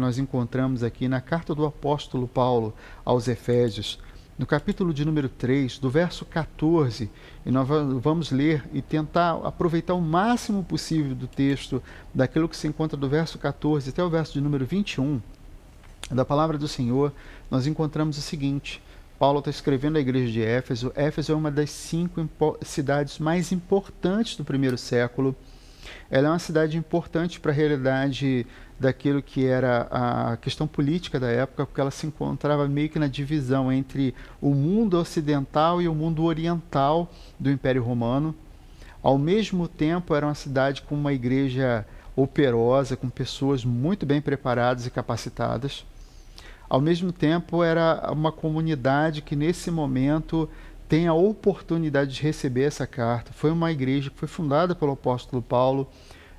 nós encontramos aqui na carta do apóstolo Paulo aos Efésios, no capítulo de número 3, do verso 14, e nós vamos ler e tentar aproveitar o máximo possível do texto, daquilo que se encontra do verso 14 até o verso de número 21, da palavra do Senhor, nós encontramos o seguinte: Paulo está escrevendo à igreja de Éfeso. Éfeso é uma das cinco cidades mais importantes do primeiro século. Ela é uma cidade importante para a realidade daquilo que era a questão política da época, porque ela se encontrava meio que na divisão entre o mundo ocidental e o mundo oriental do Império Romano. Ao mesmo tempo, era uma cidade com uma igreja operosa, com pessoas muito bem preparadas e capacitadas. Ao mesmo tempo, era uma comunidade que, nesse momento, tem a oportunidade de receber essa carta. Foi uma igreja que foi fundada pelo apóstolo Paulo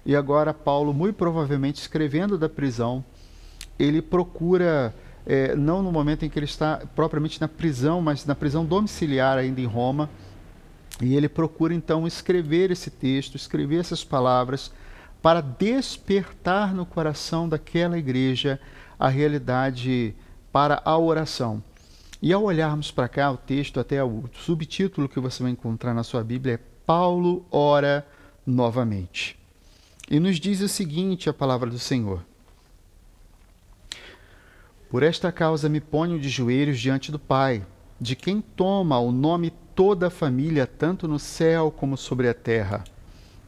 e agora Paulo, muito provavelmente escrevendo da prisão, ele procura, é, não no momento em que ele está propriamente na prisão, mas na prisão domiciliar ainda em Roma, e ele procura então escrever esse texto, escrever essas palavras, para despertar no coração daquela igreja a realidade para a oração. E ao olharmos para cá, o texto, até o subtítulo que você vai encontrar na sua Bíblia é Paulo ora novamente. E nos diz o seguinte a palavra do Senhor: Por esta causa me ponho de joelhos diante do Pai, de quem toma o nome toda a família, tanto no céu como sobre a terra,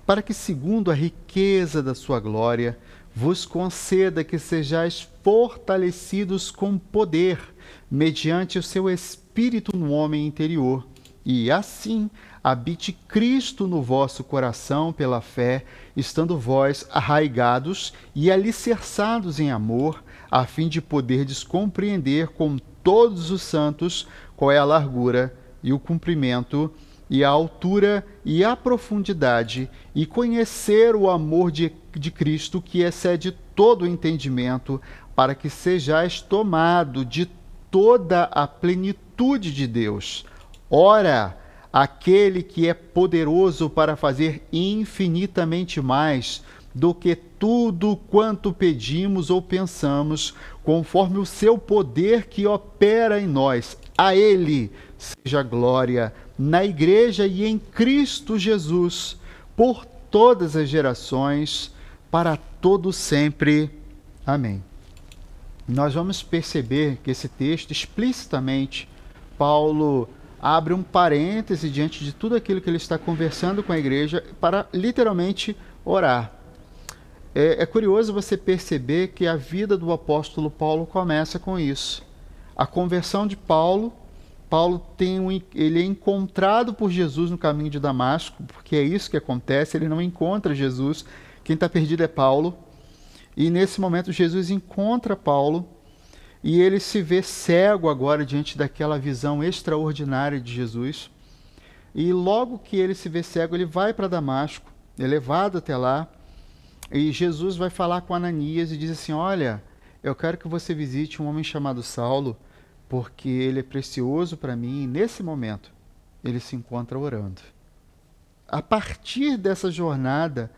para que, segundo a riqueza da sua glória, vos conceda que sejais fortalecidos com poder, mediante o seu espírito no homem interior, e assim habite Cristo no vosso coração pela fé, estando vós arraigados e alicerçados em amor, a fim de poderdes compreender com todos os santos qual é a largura e o comprimento e a altura e a profundidade, e conhecer o amor de, de Cristo que excede todo o entendimento, para que sejais tomado de toda a plenitude de Deus. Ora, aquele que é poderoso para fazer infinitamente mais do que tudo quanto pedimos ou pensamos, conforme o seu poder que opera em nós. A Ele seja glória na Igreja e em Cristo Jesus, por todas as gerações, para todo sempre. Amém. Nós vamos perceber que esse texto explicitamente Paulo abre um parêntese diante de tudo aquilo que ele está conversando com a igreja para literalmente orar. É, é, curioso você perceber que a vida do apóstolo Paulo começa com isso. A conversão de Paulo, Paulo tem um, ele é encontrado por Jesus no caminho de Damasco, porque é isso que acontece. Ele não encontra Jesus. Quem está perdido é Paulo. E nesse momento Jesus encontra Paulo e ele se vê cego agora diante daquela visão extraordinária de Jesus. E logo que ele se vê cego, ele vai para Damasco, é levado até lá. E Jesus vai falar com Ananias e diz assim: Olha, eu quero que você visite um homem chamado Saulo, porque ele é precioso para mim. E nesse momento, ele se encontra orando. A partir dessa jornada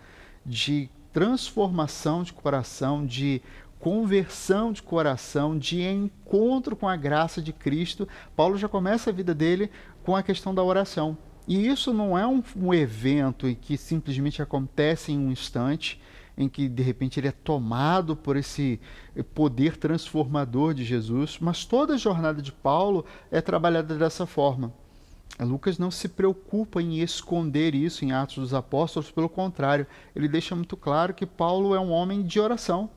de transformação de coração, de conversão de coração, de encontro com a graça de Cristo, Paulo já começa a vida dele com a questão da oração. E isso não é um, um evento que simplesmente acontece em um instante, em que de repente ele é tomado por esse poder transformador de Jesus, mas toda a jornada de Paulo é trabalhada dessa forma. Lucas não se preocupa em esconder isso em Atos dos Apóstolos, pelo contrário, ele deixa muito claro que Paulo é um homem de oração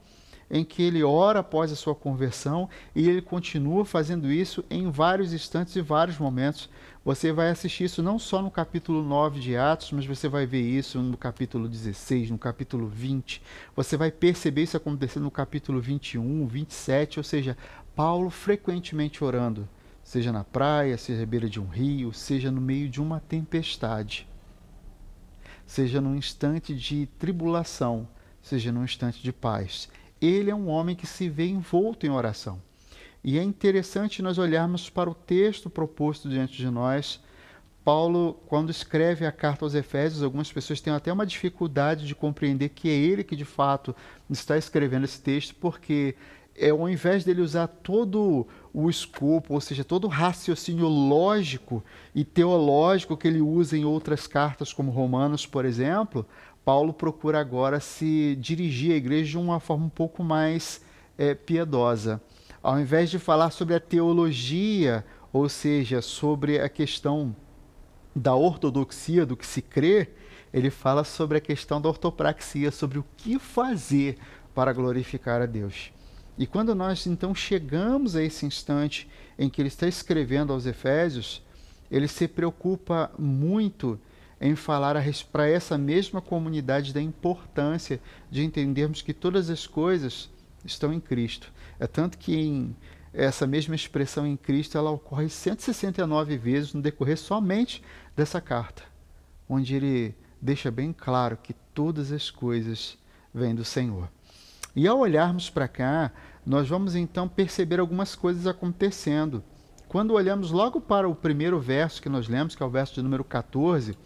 em que ele ora após a sua conversão e ele continua fazendo isso em vários instantes e vários momentos. Você vai assistir isso não só no capítulo 9 de Atos, mas você vai ver isso no capítulo 16, no capítulo 20. Você vai perceber isso acontecendo no capítulo 21, 27, ou seja, Paulo frequentemente orando, seja na praia, seja à beira de um rio, seja no meio de uma tempestade, seja num instante de tribulação, seja num instante de paz ele é um homem que se vê envolto em oração. E é interessante nós olharmos para o texto proposto diante de nós. Paulo, quando escreve a carta aos Efésios, algumas pessoas têm até uma dificuldade de compreender que é ele que de fato está escrevendo esse texto, porque é, ao invés dele usar todo o escopo, ou seja, todo o raciocínio lógico e teológico que ele usa em outras cartas, como Romanos, por exemplo, Paulo procura agora se dirigir à igreja de uma forma um pouco mais é, piedosa. Ao invés de falar sobre a teologia, ou seja, sobre a questão da ortodoxia, do que se crê, ele fala sobre a questão da ortopraxia, sobre o que fazer para glorificar a Deus. E quando nós então chegamos a esse instante em que ele está escrevendo aos Efésios, ele se preocupa muito em falar para essa mesma comunidade da importância de entendermos que todas as coisas estão em Cristo. É tanto que em essa mesma expressão em Cristo ela ocorre 169 vezes no decorrer somente dessa carta, onde ele deixa bem claro que todas as coisas vêm do Senhor. E ao olharmos para cá, nós vamos então perceber algumas coisas acontecendo. Quando olhamos logo para o primeiro verso que nós lemos, que é o verso de número 14,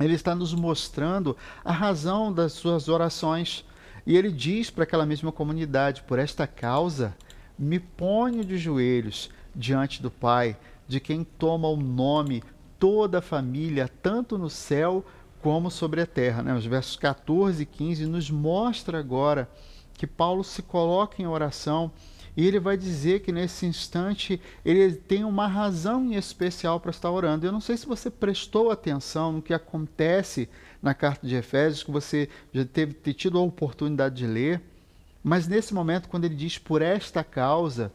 ele está nos mostrando a razão das suas orações. E ele diz para aquela mesma comunidade: Por esta causa, me ponho de joelhos diante do Pai, de quem toma o nome toda a família, tanto no céu como sobre a terra. Né? Os versos 14 e 15 nos mostra agora que Paulo se coloca em oração e ele vai dizer que nesse instante ele tem uma razão em especial para estar orando. Eu não sei se você prestou atenção no que acontece na carta de Efésios, que você já teve tido a oportunidade de ler, mas nesse momento, quando ele diz por esta causa,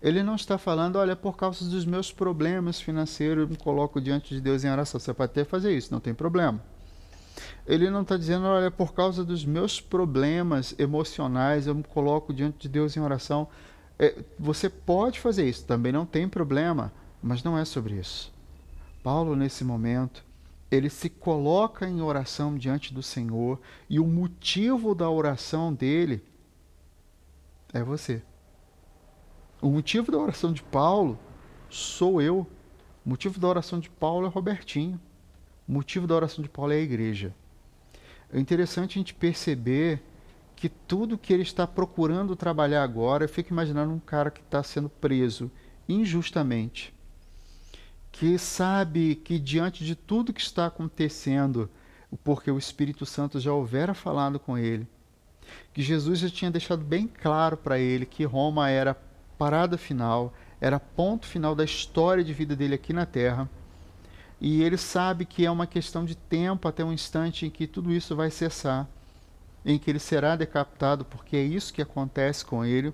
ele não está falando, olha, por causa dos meus problemas financeiros, eu me coloco diante de Deus em oração. Você pode até fazer isso, não tem problema. Ele não está dizendo, olha, por causa dos meus problemas emocionais, eu me coloco diante de Deus em oração. É, você pode fazer isso, também não tem problema, mas não é sobre isso. Paulo, nesse momento, ele se coloca em oração diante do Senhor e o motivo da oração dele é você. O motivo da oração de Paulo sou eu. O motivo da oração de Paulo é Robertinho. O motivo da oração de Paulo é a igreja. É interessante a gente perceber que tudo que ele está procurando trabalhar agora, eu fico imaginando um cara que está sendo preso injustamente, que sabe que diante de tudo que está acontecendo, porque o Espírito Santo já houvera falado com ele, que Jesus já tinha deixado bem claro para ele que Roma era parada final, era ponto final da história de vida dele aqui na Terra e ele sabe que é uma questão de tempo até um instante em que tudo isso vai cessar, em que ele será decapitado, porque é isso que acontece com ele,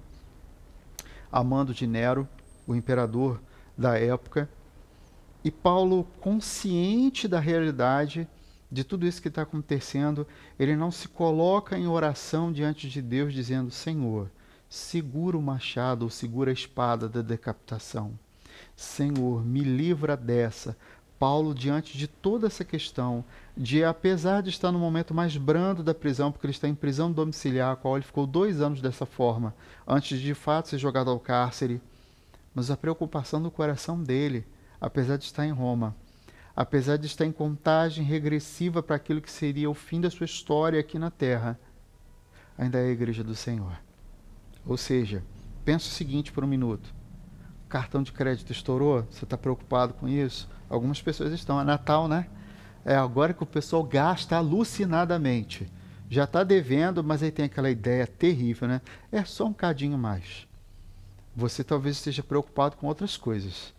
amando de Nero, o imperador da época. E Paulo, consciente da realidade de tudo isso que está acontecendo, ele não se coloca em oração diante de Deus dizendo: Senhor, segura o machado ou segura a espada da decapitação. Senhor, me livra dessa, Paulo, diante de toda essa questão, de apesar de estar no momento mais brando da prisão, porque ele está em prisão domiciliar, a qual ele ficou dois anos dessa forma, antes de de fato ser jogado ao cárcere, mas a preocupação do coração dele, apesar de estar em Roma, apesar de estar em contagem regressiva para aquilo que seria o fim da sua história aqui na terra, ainda é a igreja do Senhor. Ou seja, pensa o seguinte por um minuto: cartão de crédito estourou? Você está preocupado com isso? Algumas pessoas estão. É Natal, né? É agora que o pessoal gasta alucinadamente. Já está devendo, mas aí tem aquela ideia terrível, né? É só um cadinho mais. Você talvez esteja preocupado com outras coisas.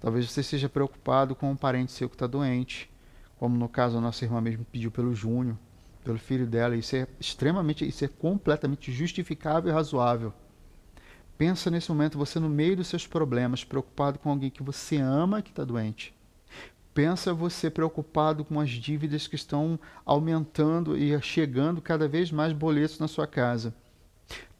Talvez você esteja preocupado com um parente seu que está doente, como no caso a nossa irmã mesmo pediu pelo Júnior, pelo filho dela. Isso é extremamente, isso é completamente justificável e razoável. Pensa nesse momento você no meio dos seus problemas, preocupado com alguém que você ama que está doente. Pensa você preocupado com as dívidas que estão aumentando e chegando cada vez mais boletos na sua casa.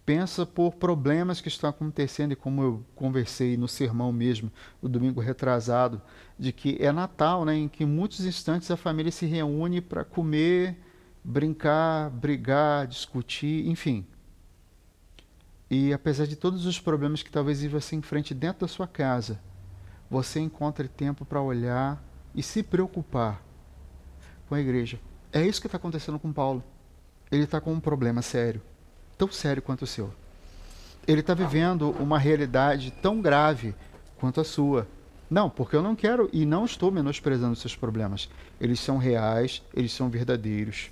Pensa por problemas que estão acontecendo, e como eu conversei no sermão mesmo, no domingo retrasado, de que é Natal, né, em que muitos instantes a família se reúne para comer, brincar, brigar, discutir, enfim. E apesar de todos os problemas que talvez você enfrente dentro da sua casa, você encontre tempo para olhar e se preocupar com a igreja. É isso que está acontecendo com Paulo. Ele está com um problema sério, tão sério quanto o seu. ele está vivendo uma realidade tão grave quanto a sua. Não, porque eu não quero e não estou menosprezando seus problemas. Eles são reais, eles são verdadeiros.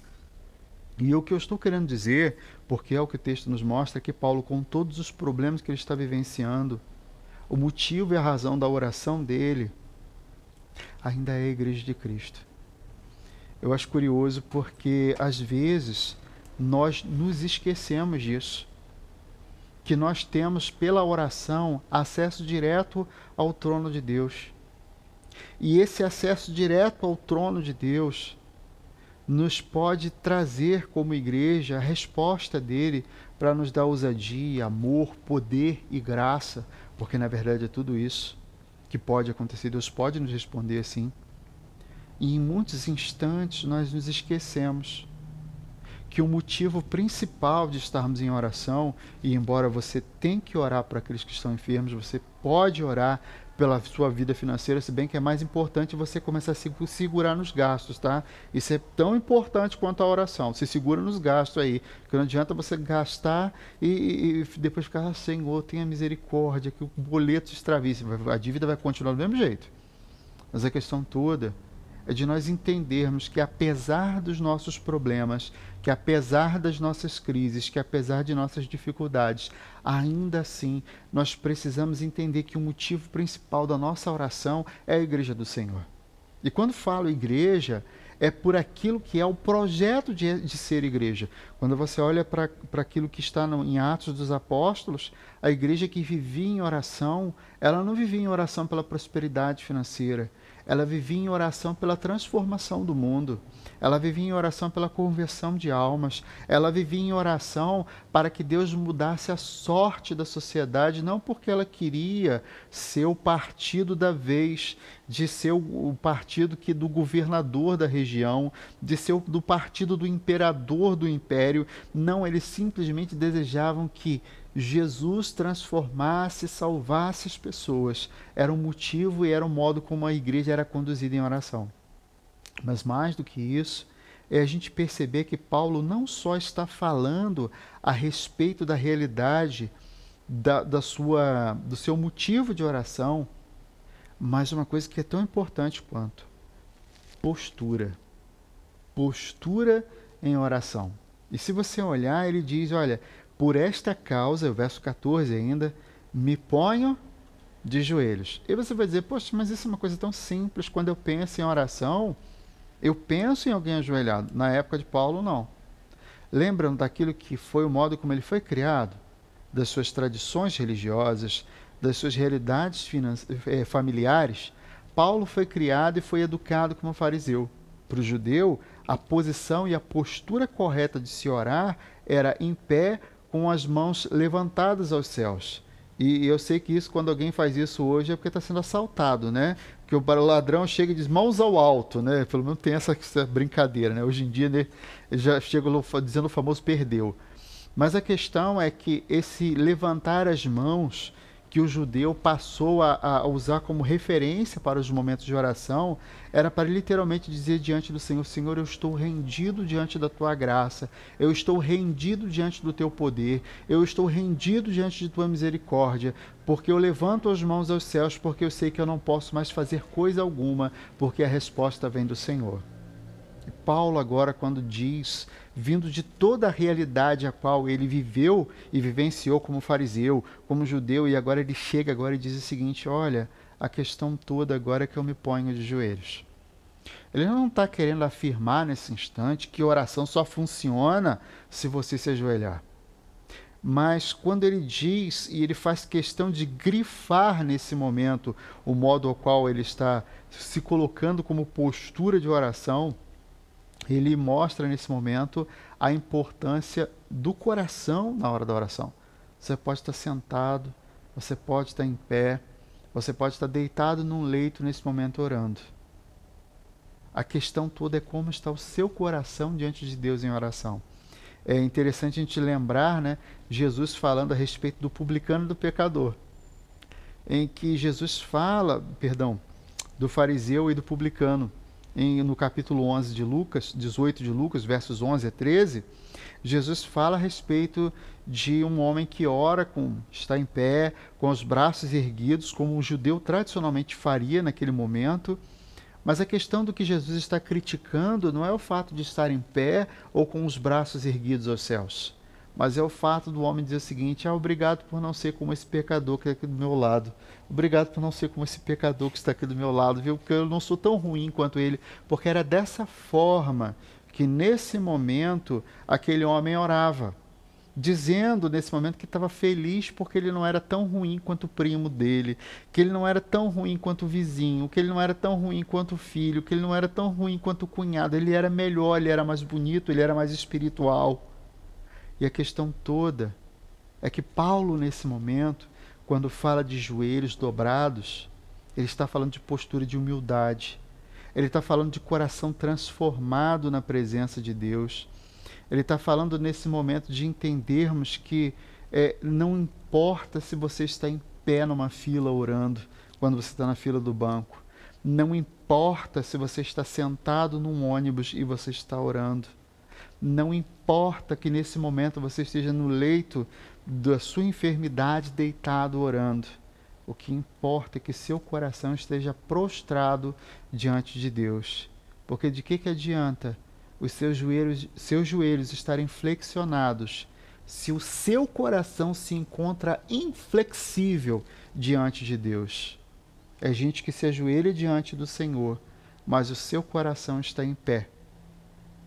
E o que eu estou querendo dizer, porque é o que o texto nos mostra, é que Paulo, com todos os problemas que ele está vivenciando, o motivo e a razão da oração dele ainda é a igreja de Cristo. Eu acho curioso porque, às vezes, nós nos esquecemos disso. Que nós temos, pela oração, acesso direto ao trono de Deus. E esse acesso direto ao trono de Deus nos pode trazer, como igreja, a resposta dele para nos dar ousadia, amor, poder e graça, porque na verdade é tudo isso que pode acontecer. Deus pode nos responder assim. E em muitos instantes nós nos esquecemos que o motivo principal de estarmos em oração, e embora você tenha que orar para aqueles que estão enfermos, você pode orar pela sua vida financeira, se bem que é mais importante você começar a se segurar nos gastos, tá? Isso é tão importante quanto a oração. Se segura nos gastos aí, que não adianta você gastar e, e depois ficar, ah, Senhor, tenha misericórdia, que o boleto se extravie. A dívida vai continuar do mesmo jeito. Mas a questão toda é de nós entendermos que apesar dos nossos problemas, que apesar das nossas crises, que apesar de nossas dificuldades, ainda assim nós precisamos entender que o motivo principal da nossa oração é a igreja do Senhor. E quando falo igreja, é por aquilo que é o projeto de, de ser igreja. Quando você olha para aquilo que está no, em Atos dos Apóstolos, a igreja que vivia em oração, ela não vivia em oração pela prosperidade financeira, ela vivia em oração pela transformação do mundo. Ela vivia em oração pela conversão de almas. Ela vivia em oração para que Deus mudasse a sorte da sociedade, não porque ela queria ser o partido da vez, de ser o, partido que do governador da região, de ser do partido do imperador do império. Não, eles simplesmente desejavam que Jesus transformasse, salvasse as pessoas. Era o motivo e era o modo como a igreja era conduzida em oração. Mas mais do que isso, é a gente perceber que Paulo não só está falando a respeito da realidade da, da sua, do seu motivo de oração, mas uma coisa que é tão importante quanto postura. Postura em oração. E se você olhar, ele diz: olha, por esta causa, o verso 14 ainda, me ponho de joelhos. E você vai dizer, poxa, mas isso é uma coisa tão simples. Quando eu penso em oração, eu penso em alguém ajoelhado. Na época de Paulo, não. Lembram daquilo que foi o modo como ele foi criado? Das suas tradições religiosas, das suas realidades eh, familiares? Paulo foi criado e foi educado como fariseu. Para o judeu, a posição e a postura correta de se orar era em pé com as mãos levantadas aos céus. E eu sei que isso, quando alguém faz isso hoje, é porque está sendo assaltado, né? Que o ladrão chega e diz mãos ao alto, né? Pelo menos tem essa, essa brincadeira, né? Hoje em dia, né, já chega dizendo o famoso perdeu. Mas a questão é que esse levantar as mãos que o judeu passou a, a, usar como referência para os momentos de oração era para literalmente dizer diante do Senhor: Senhor, eu estou rendido diante da tua graça, eu estou rendido diante do teu poder, eu estou rendido diante de tua misericórdia, porque eu levanto as mãos aos céus, porque eu sei que eu não posso mais fazer coisa alguma, porque a resposta vem do Senhor. Paulo, agora, quando diz, vindo de toda a realidade a qual ele viveu e vivenciou como fariseu, como judeu, e agora ele chega agora e diz o seguinte: olha, a questão toda agora é que eu me ponho de joelhos. Ele não está querendo afirmar nesse instante que oração só funciona se você se ajoelhar. Mas quando ele diz, e ele faz questão de grifar nesse momento o modo ao qual ele está se colocando como postura de oração, ele mostra nesse momento a importância do coração na hora da oração. Você pode estar sentado, você pode estar em pé, você pode estar deitado num leito nesse momento orando. A questão toda é como está o seu coração diante de Deus em oração. É interessante a gente lembrar, né, Jesus falando a respeito do publicano e do pecador, em que Jesus fala, perdão, do fariseu e do publicano em, no capítulo 11 de Lucas, 18 de Lucas, versos 11 a 13, Jesus fala a respeito de um homem que ora com está em pé, com os braços erguidos, como um judeu tradicionalmente faria naquele momento. Mas a questão do que Jesus está criticando não é o fato de estar em pé ou com os braços erguidos aos céus, mas é o fato do homem dizer o seguinte: ah, obrigado por não ser como esse pecador que está aqui do meu lado. Obrigado por não ser como esse pecador que está aqui do meu lado, viu? Porque eu não sou tão ruim quanto ele. Porque era dessa forma que nesse momento aquele homem orava, dizendo nesse momento que estava feliz porque ele não era tão ruim quanto o primo dele, que ele não era tão ruim quanto o vizinho, que ele não era tão ruim quanto o filho, que ele não era tão ruim quanto o cunhado, ele era melhor, ele era mais bonito, ele era mais espiritual. E a questão toda é que Paulo, nesse momento, quando fala de joelhos dobrados, ele está falando de postura de humildade. Ele está falando de coração transformado na presença de Deus. Ele está falando nesse momento de entendermos que é, não importa se você está em pé numa fila orando, quando você está na fila do banco. Não importa se você está sentado num ônibus e você está orando. Não importa que nesse momento você esteja no leito da sua enfermidade deitado orando. O que importa é que seu coração esteja prostrado diante de Deus. Porque de que, que adianta os seus joelhos, seus joelhos estarem flexionados se o seu coração se encontra inflexível diante de Deus? É gente que se ajoelha diante do Senhor, mas o seu coração está em pé,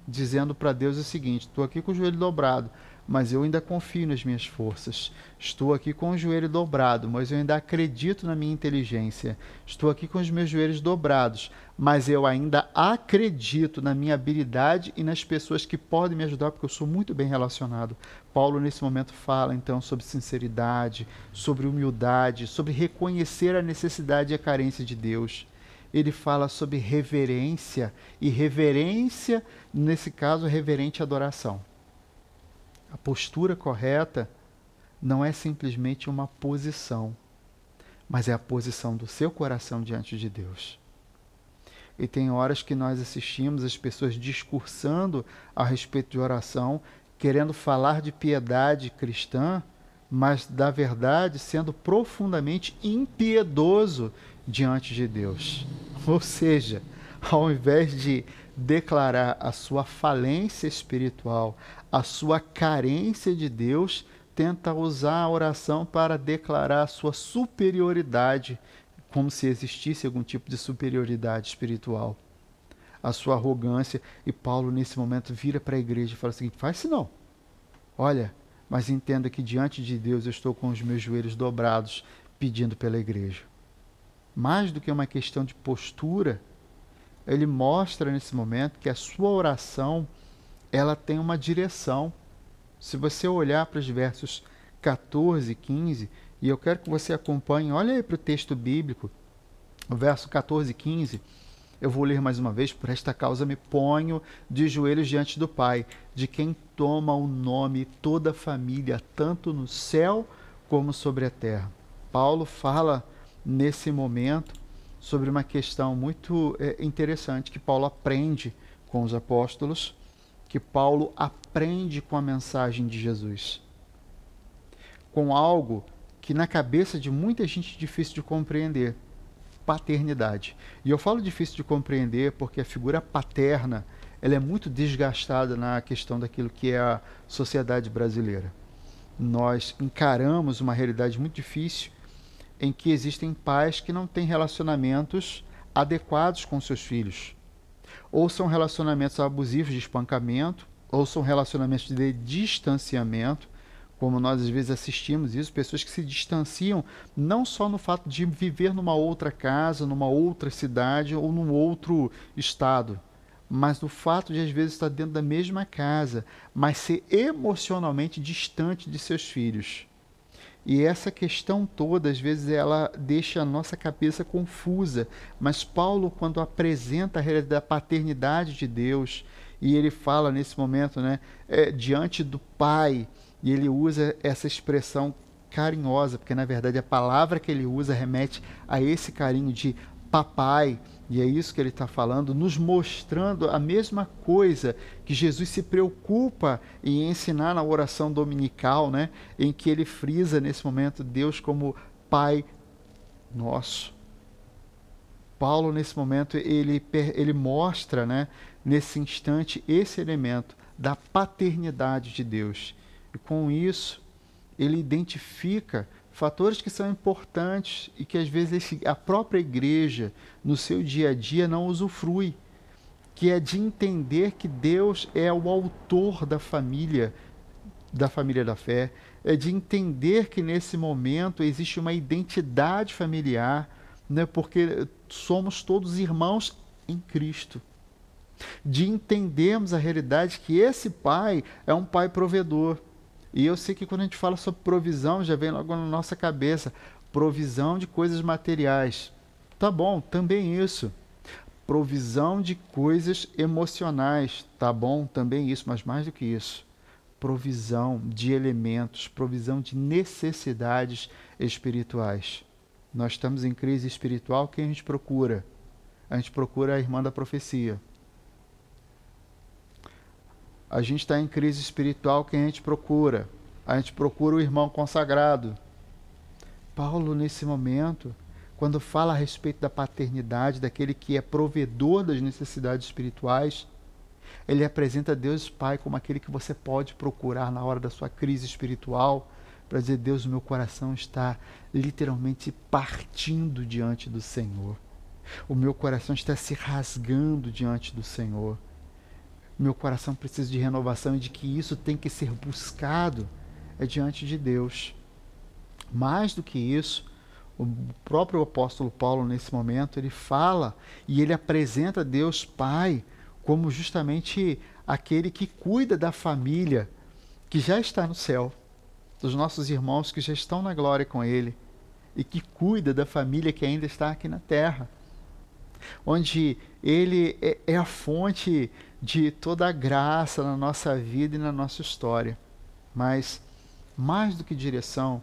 dizendo para Deus o seguinte: estou aqui com o joelho dobrado, mas eu ainda confio nas minhas forças. Estou aqui com o joelho dobrado, mas eu ainda acredito na minha inteligência. Estou aqui com os meus joelhos dobrados, mas eu ainda acredito na minha habilidade e nas pessoas que podem me ajudar, porque eu sou muito bem relacionado. Paulo, nesse momento, fala então sobre sinceridade, sobre humildade, sobre reconhecer a necessidade e a carência de Deus ele fala sobre reverência, e reverência, nesse caso, reverente adoração. A postura correta não é simplesmente uma posição, mas é a posição do seu coração diante de Deus. E tem horas que nós assistimos as pessoas discursando a respeito de oração, querendo falar de piedade cristã, mas da verdade sendo profundamente impiedoso diante de Deus. Ou seja, ao invés de declarar a sua falência espiritual, a sua carência de Deus, tenta usar a oração para declarar a sua superioridade, como se existisse algum tipo de superioridade espiritual. A sua arrogância. E Paulo, nesse momento, vira para a igreja e fala o seguinte: faz isso não. Olha, mas entenda que diante de Deus eu estou com os meus joelhos dobrados pedindo pela igreja. Mais do que uma questão de postura, ele mostra nesse momento que a sua oração ela tem uma direção. Se você olhar para os versos 14 e 15, e eu quero que você acompanhe, olha aí para o texto bíblico, o verso 14 e 15, eu vou ler mais uma vez, por esta causa me ponho de joelhos diante do Pai, de quem toma o nome toda a família, tanto no céu como sobre a terra. Paulo fala nesse momento sobre uma questão muito é, interessante que Paulo aprende com os apóstolos que Paulo aprende com a mensagem de Jesus. Com algo que na cabeça de muita gente é difícil de compreender, paternidade. E eu falo difícil de compreender porque a figura paterna, ela é muito desgastada na questão daquilo que é a sociedade brasileira. Nós encaramos uma realidade muito difícil em que existem pais que não têm relacionamentos adequados com seus filhos ou são relacionamentos abusivos de espancamento, ou são relacionamentos de distanciamento, como nós às vezes assistimos isso, pessoas que se distanciam não só no fato de viver numa outra casa, numa outra cidade ou num outro estado, mas no fato de às vezes estar dentro da mesma casa, mas ser emocionalmente distante de seus filhos. E essa questão toda, às vezes, ela deixa a nossa cabeça confusa. Mas Paulo, quando apresenta a realidade da paternidade de Deus, e ele fala nesse momento, né, é, diante do Pai, e ele usa essa expressão carinhosa, porque na verdade a palavra que ele usa remete a esse carinho de papai, e é isso que ele está falando, nos mostrando a mesma coisa que Jesus se preocupa em ensinar na oração dominical, né? em que ele frisa nesse momento Deus como Pai nosso. Paulo, nesse momento, ele, ele mostra, né, nesse instante, esse elemento da paternidade de Deus. E com isso, ele identifica fatores que são importantes e que às vezes a própria igreja, no seu dia a dia, não usufrui, que é de entender que Deus é o autor da família, da família da fé, é de entender que nesse momento existe uma identidade familiar, né, porque somos todos irmãos em Cristo. De entendermos a realidade que esse pai é um pai provedor e eu sei que quando a gente fala sobre provisão, já vem logo na nossa cabeça provisão de coisas materiais. Tá bom, também isso. Provisão de coisas emocionais. Tá bom, também isso, mas mais do que isso. Provisão de elementos, provisão de necessidades espirituais. Nós estamos em crise espiritual, quem a gente procura? A gente procura a irmã da profecia a gente está em crise espiritual, quem a gente procura? A gente procura o irmão consagrado. Paulo, nesse momento, quando fala a respeito da paternidade, daquele que é provedor das necessidades espirituais, ele apresenta Deus Pai como aquele que você pode procurar na hora da sua crise espiritual, para dizer: Deus, meu coração está literalmente partindo diante do Senhor. O meu coração está se rasgando diante do Senhor meu coração precisa de renovação e de que isso tem que ser buscado diante de Deus. Mais do que isso, o próprio apóstolo Paulo, nesse momento, ele fala e ele apresenta Deus Pai como justamente aquele que cuida da família que já está no céu, dos nossos irmãos que já estão na glória com Ele e que cuida da família que ainda está aqui na terra, onde Ele é, é a fonte de toda a graça na nossa vida e na nossa história. Mas, mais do que direção,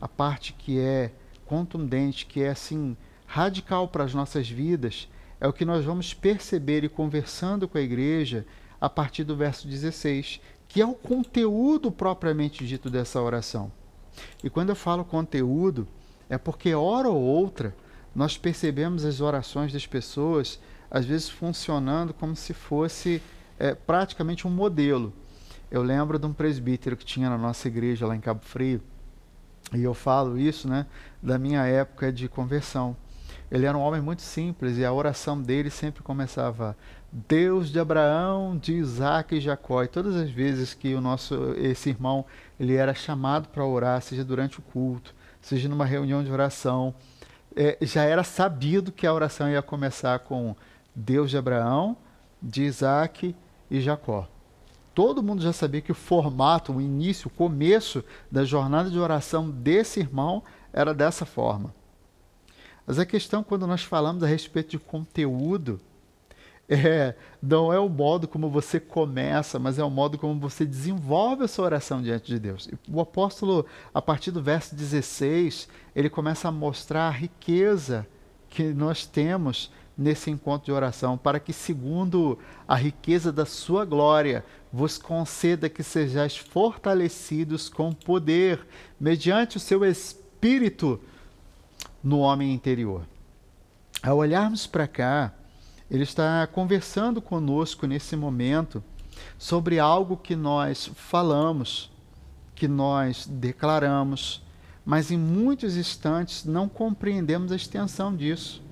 a parte que é contundente, que é assim radical para as nossas vidas, é o que nós vamos perceber e conversando com a igreja a partir do verso 16, que é o conteúdo propriamente dito dessa oração. E quando eu falo conteúdo, é porque hora ou outra nós percebemos as orações das pessoas às vezes funcionando como se fosse é, praticamente um modelo. Eu lembro de um presbítero que tinha na nossa igreja lá em Cabo Frio, e eu falo isso né, da minha época de conversão. Ele era um homem muito simples e a oração dele sempre começava Deus de Abraão, de Isaac e Jacó. E todas as vezes que o nosso esse irmão ele era chamado para orar, seja durante o culto, seja numa reunião de oração, é, já era sabido que a oração ia começar com Deus de Abraão, de Isaac e Jacó. Todo mundo já sabia que o formato, o início, o começo da jornada de oração desse irmão era dessa forma. Mas a questão, quando nós falamos a respeito de conteúdo, é, não é o modo como você começa, mas é o modo como você desenvolve a sua oração diante de Deus. O apóstolo, a partir do verso 16, ele começa a mostrar a riqueza que nós temos nesse encontro de oração, para que, segundo a riqueza da sua glória, vos conceda que sejais fortalecidos com poder, mediante o seu espírito no homem interior. Ao olharmos para cá, ele está conversando conosco nesse momento sobre algo que nós falamos, que nós declaramos, mas em muitos instantes não compreendemos a extensão disso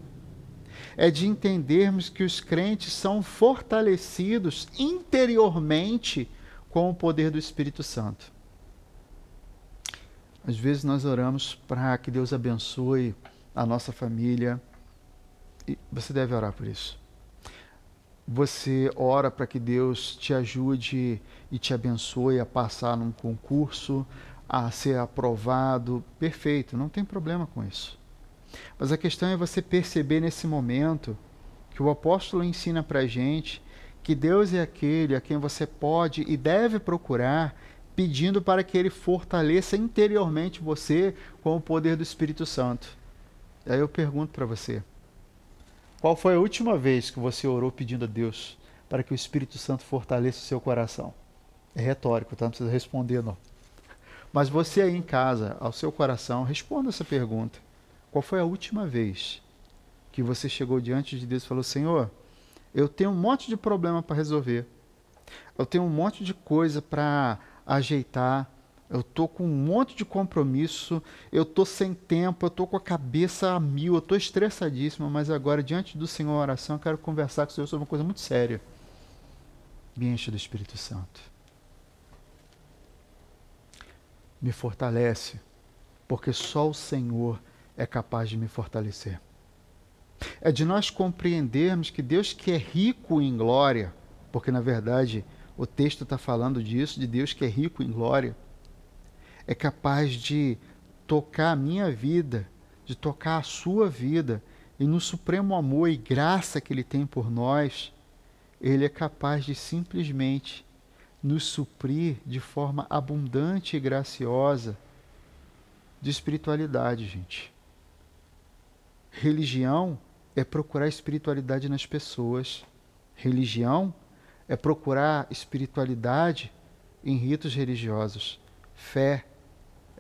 é de entendermos que os crentes são fortalecidos interiormente com o poder do Espírito Santo. Às vezes nós oramos para que Deus abençoe a nossa família. E você deve orar por isso. Você ora para que Deus te ajude e te abençoe a passar num concurso, a ser aprovado. Perfeito, não tem problema com isso. Mas a questão é você perceber nesse momento que o apóstolo ensina para a gente que Deus é aquele a quem você pode e deve procurar, pedindo para que ele fortaleça interiormente você com o poder do Espírito Santo. Aí eu pergunto para você: Qual foi a última vez que você orou pedindo a Deus para que o Espírito Santo fortaleça o seu coração? É retórico, tá? Não precisa responder, não. Mas você aí em casa, ao seu coração, responda essa pergunta. Qual foi a última vez que você chegou diante de Deus e falou: Senhor, eu tenho um monte de problema para resolver. Eu tenho um monte de coisa para ajeitar. Eu tô com um monte de compromisso, eu tô sem tempo, eu tô com a cabeça a mil, eu tô estressadíssimo, mas agora diante do Senhor oração, eu quero conversar com o Senhor sobre uma coisa muito séria. Me enche do Espírito Santo. Me fortalece, porque só o Senhor é capaz de me fortalecer. É de nós compreendermos que Deus que é rico em glória, porque na verdade o texto está falando disso, de Deus que é rico em glória, é capaz de tocar a minha vida, de tocar a sua vida, e no supremo amor e graça que Ele tem por nós, Ele é capaz de simplesmente nos suprir de forma abundante e graciosa de espiritualidade, gente. Religião é procurar espiritualidade nas pessoas. Religião é procurar espiritualidade em ritos religiosos. Fé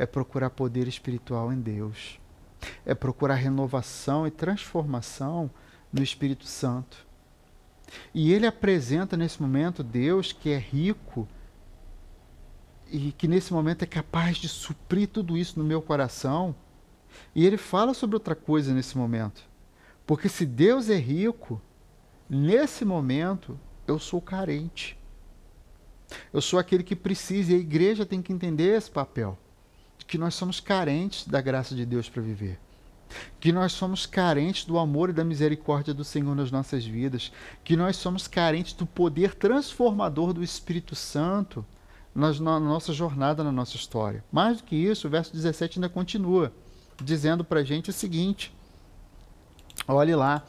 é procurar poder espiritual em Deus. É procurar renovação e transformação no Espírito Santo. E ele apresenta nesse momento Deus que é rico e que nesse momento é capaz de suprir tudo isso no meu coração. E ele fala sobre outra coisa nesse momento. Porque se Deus é rico, nesse momento eu sou carente. Eu sou aquele que precisa, e a igreja tem que entender esse papel que nós somos carentes da graça de Deus para viver. Que nós somos carentes do amor e da misericórdia do Senhor nas nossas vidas. Que nós somos carentes do poder transformador do Espírito Santo na nossa jornada, na nossa história. Mais do que isso, o verso 17 ainda continua, dizendo para a gente o seguinte: olhe lá.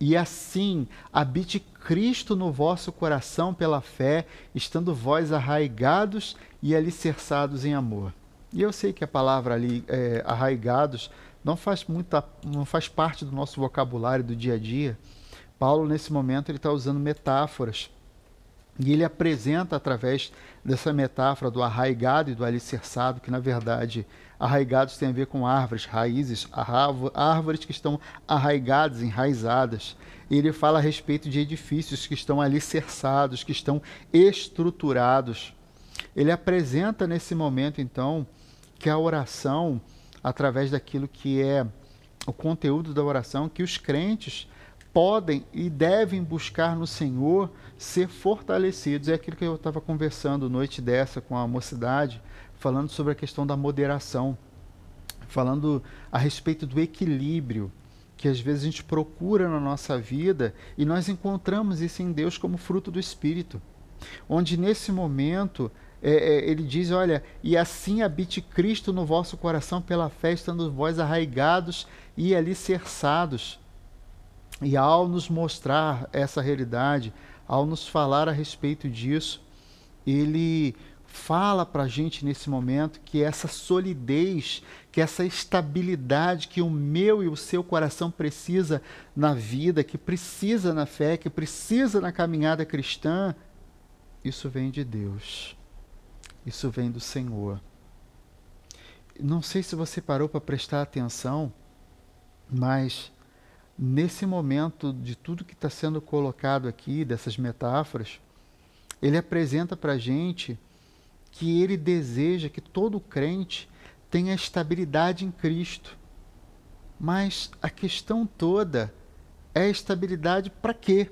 E assim habite Cristo no vosso coração pela fé, estando vós arraigados e alicerçados em amor. E eu sei que a palavra ali, é, arraigados, não faz, muita, não faz parte do nosso vocabulário do dia a dia. Paulo, nesse momento, ele está usando metáforas. E ele apresenta, através dessa metáfora do arraigado e do alicerçado, que na verdade arraigados tem a ver com árvores, raízes, árvores que estão arraigadas, enraizadas. Ele fala a respeito de edifícios que estão alicerçados, que estão estruturados. Ele apresenta nesse momento, então, que a oração, através daquilo que é o conteúdo da oração, que os crentes podem e devem buscar no Senhor ser fortalecidos. É aquilo que eu estava conversando noite dessa com a mocidade, falando sobre a questão da moderação, falando a respeito do equilíbrio que às vezes a gente procura na nossa vida e nós encontramos isso em Deus como fruto do Espírito. Onde nesse momento é, é, ele diz: Olha, e assim habite Cristo no vosso coração pela fé, estando vós arraigados e alicerçados. E ao nos mostrar essa realidade, ao nos falar a respeito disso, ele fala para a gente nesse momento que essa solidez, que essa estabilidade que o meu e o seu coração precisa na vida, que precisa na fé, que precisa na caminhada cristã, isso vem de Deus. Isso vem do Senhor. Não sei se você parou para prestar atenção, mas nesse momento de tudo que está sendo colocado aqui, dessas metáforas, ele apresenta para a gente que ele deseja que todo crente tenha estabilidade em Cristo. Mas a questão toda é estabilidade para quê?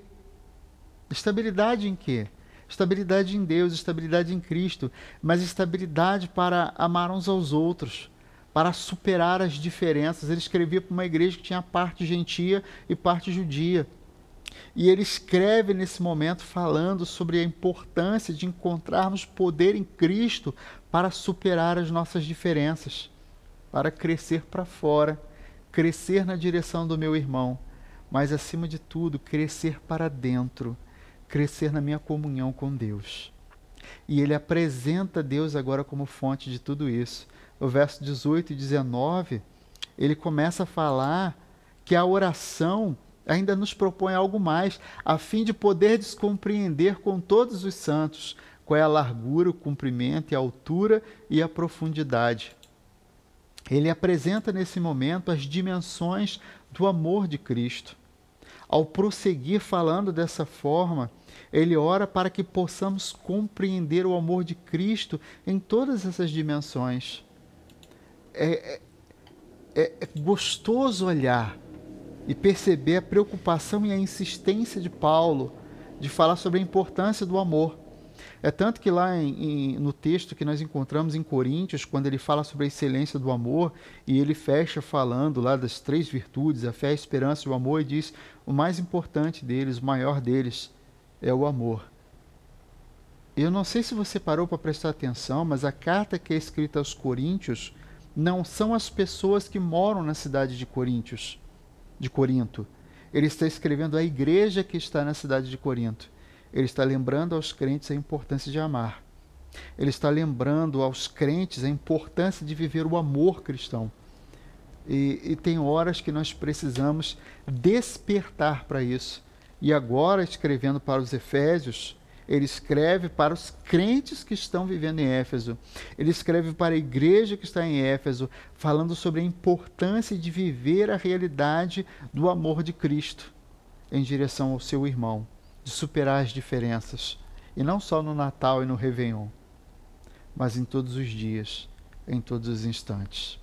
Estabilidade em quê? Estabilidade em Deus, estabilidade em Cristo, mas estabilidade para amar uns aos outros, para superar as diferenças. Ele escrevia para uma igreja que tinha parte gentia e parte judia. E ele escreve nesse momento falando sobre a importância de encontrarmos poder em Cristo para superar as nossas diferenças, para crescer para fora, crescer na direção do meu irmão, mas acima de tudo, crescer para dentro crescer na minha comunhão com Deus. E ele apresenta Deus agora como fonte de tudo isso. No verso 18 e 19, ele começa a falar que a oração ainda nos propõe algo mais, a fim de poder descompreender com todos os santos qual é a largura, o comprimento, a altura e a profundidade. Ele apresenta nesse momento as dimensões do amor de Cristo. Ao prosseguir falando dessa forma, ele ora para que possamos compreender o amor de Cristo em todas essas dimensões. É, é, é gostoso olhar e perceber a preocupação e a insistência de Paulo de falar sobre a importância do amor. É tanto que lá em, em, no texto que nós encontramos em Coríntios, quando ele fala sobre a excelência do amor, e ele fecha falando lá das três virtudes, a fé, a esperança e o amor, e diz o mais importante deles, o maior deles, é o amor. Eu não sei se você parou para prestar atenção, mas a carta que é escrita aos Coríntios não são as pessoas que moram na cidade de Coríntios, de Corinto. Ele está escrevendo à igreja que está na cidade de Corinto. Ele está lembrando aos crentes a importância de amar. Ele está lembrando aos crentes a importância de viver o amor cristão. E, e tem horas que nós precisamos despertar para isso. E agora, escrevendo para os Efésios, ele escreve para os crentes que estão vivendo em Éfeso. Ele escreve para a igreja que está em Éfeso, falando sobre a importância de viver a realidade do amor de Cristo em direção ao seu irmão de superar as diferenças, e não só no Natal e no Réveillon, mas em todos os dias, em todos os instantes.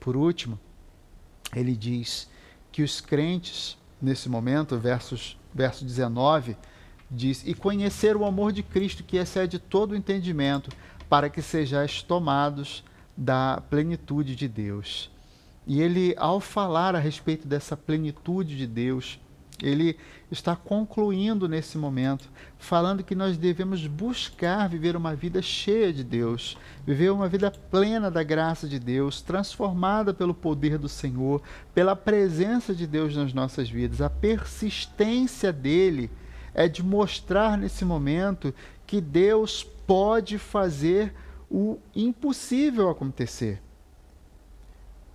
Por último, ele diz que os crentes, nesse momento, versos, verso 19, diz: E conhecer o amor de Cristo que excede todo o entendimento, para que sejais tomados da plenitude de Deus. E ele, ao falar a respeito dessa plenitude de Deus, ele está concluindo nesse momento, falando que nós devemos buscar viver uma vida cheia de Deus, viver uma vida plena da graça de Deus, transformada pelo poder do Senhor, pela presença de Deus nas nossas vidas. A persistência dele é de mostrar nesse momento que Deus pode fazer o impossível acontecer.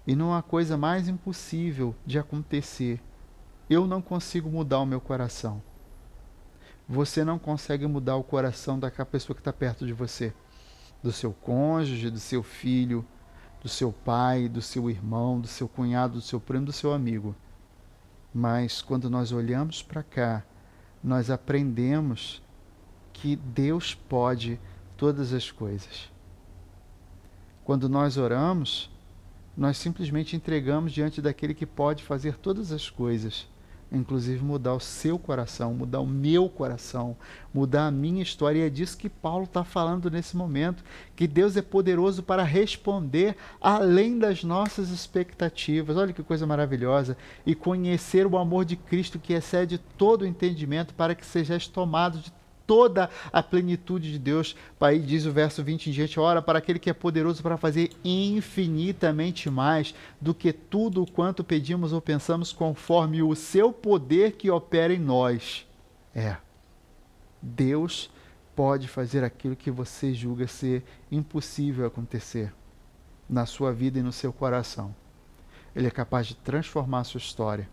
E não há coisa mais impossível de acontecer eu não consigo mudar o meu coração. Você não consegue mudar o coração daquela pessoa que está perto de você, do seu cônjuge, do seu filho, do seu pai, do seu irmão, do seu cunhado, do seu primo, do seu amigo. Mas quando nós olhamos para cá, nós aprendemos que Deus pode todas as coisas. Quando nós oramos, nós simplesmente entregamos diante daquele que pode fazer todas as coisas inclusive mudar o seu coração, mudar o meu coração, mudar a minha história. E é disso que Paulo está falando nesse momento: que Deus é poderoso para responder além das nossas expectativas. Olha que coisa maravilhosa! E conhecer o amor de Cristo que excede todo o entendimento, para que sejais tomados de toda a plenitude de Deus. Aí diz o verso 20 em diante: ora, para aquele que é poderoso para fazer infinitamente mais do que tudo quanto pedimos ou pensamos, conforme o seu poder que opera em nós. É. Deus pode fazer aquilo que você julga ser impossível acontecer na sua vida e no seu coração. Ele é capaz de transformar a sua história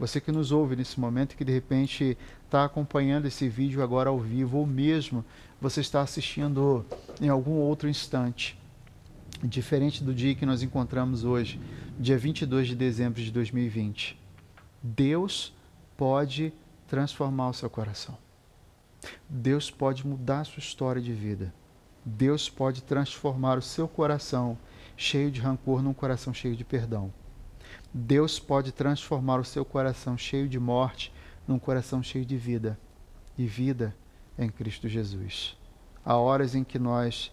você que nos ouve nesse momento que de repente está acompanhando esse vídeo agora ao vivo, ou mesmo você está assistindo em algum outro instante, diferente do dia que nós encontramos hoje, dia 22 de dezembro de 2020. Deus pode transformar o seu coração. Deus pode mudar a sua história de vida. Deus pode transformar o seu coração cheio de rancor num coração cheio de perdão. Deus pode transformar o seu coração cheio de morte num coração cheio de vida. E vida em Cristo Jesus. Há horas em que nós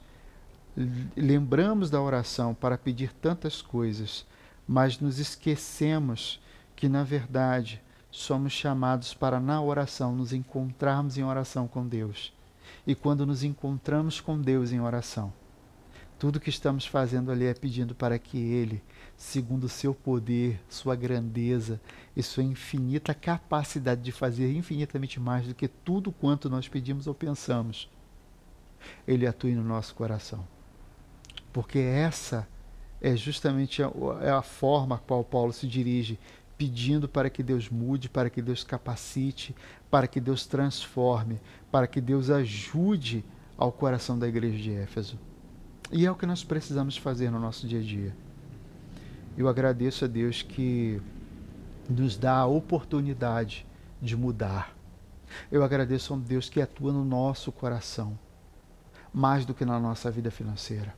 lembramos da oração para pedir tantas coisas, mas nos esquecemos que, na verdade, somos chamados para, na oração, nos encontrarmos em oração com Deus. E quando nos encontramos com Deus em oração, tudo que estamos fazendo ali é pedindo para que Ele segundo o seu poder, sua grandeza e sua infinita capacidade de fazer infinitamente mais do que tudo quanto nós pedimos ou pensamos, Ele atue no nosso coração. Porque essa é justamente a, é a forma a qual Paulo se dirige, pedindo para que Deus mude, para que Deus capacite, para que Deus transforme, para que Deus ajude ao coração da igreja de Éfeso. E é o que nós precisamos fazer no nosso dia a dia. Eu agradeço a Deus que nos dá a oportunidade de mudar. Eu agradeço a Deus que atua no nosso coração, mais do que na nossa vida financeira.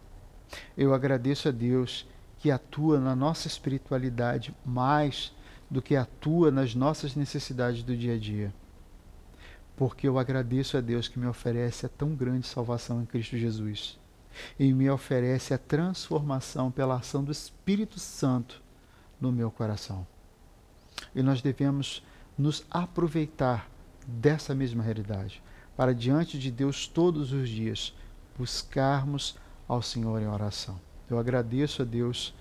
Eu agradeço a Deus que atua na nossa espiritualidade mais do que atua nas nossas necessidades do dia a dia. Porque eu agradeço a Deus que me oferece a tão grande salvação em Cristo Jesus e me oferece a transformação pela ação do Espírito Santo no meu coração. E nós devemos nos aproveitar dessa mesma realidade para diante de Deus todos os dias buscarmos ao Senhor em oração. Eu agradeço a Deus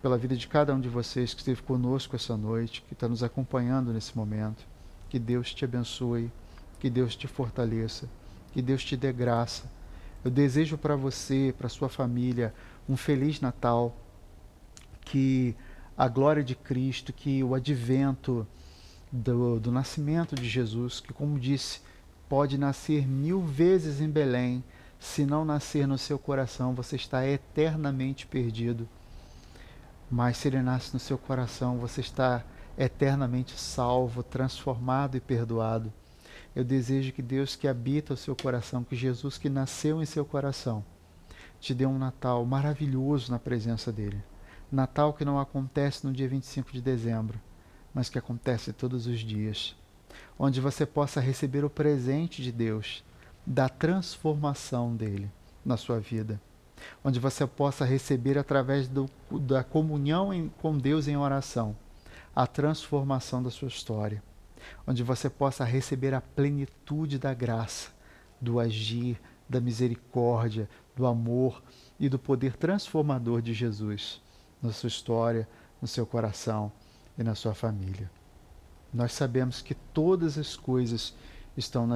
pela vida de cada um de vocês que esteve conosco essa noite, que está nos acompanhando nesse momento. Que Deus te abençoe, que Deus te fortaleça, que Deus te dê graça. Eu desejo para você, para sua família, um feliz Natal, que a glória de Cristo, que o advento do, do nascimento de Jesus, que, como disse, pode nascer mil vezes em Belém, se não nascer no seu coração, você está eternamente perdido. Mas se ele nasce no seu coração, você está eternamente salvo, transformado e perdoado. Eu desejo que Deus que habita o seu coração, que Jesus que nasceu em seu coração, te dê um Natal maravilhoso na presença dele. Natal que não acontece no dia 25 de dezembro, mas que acontece todos os dias. Onde você possa receber o presente de Deus da transformação dele na sua vida. Onde você possa receber, através do, da comunhão em, com Deus em oração, a transformação da sua história. Onde você possa receber a plenitude da graça, do agir, da misericórdia, do amor e do poder transformador de Jesus na sua história, no seu coração e na sua família. Nós sabemos que todas as coisas estão nas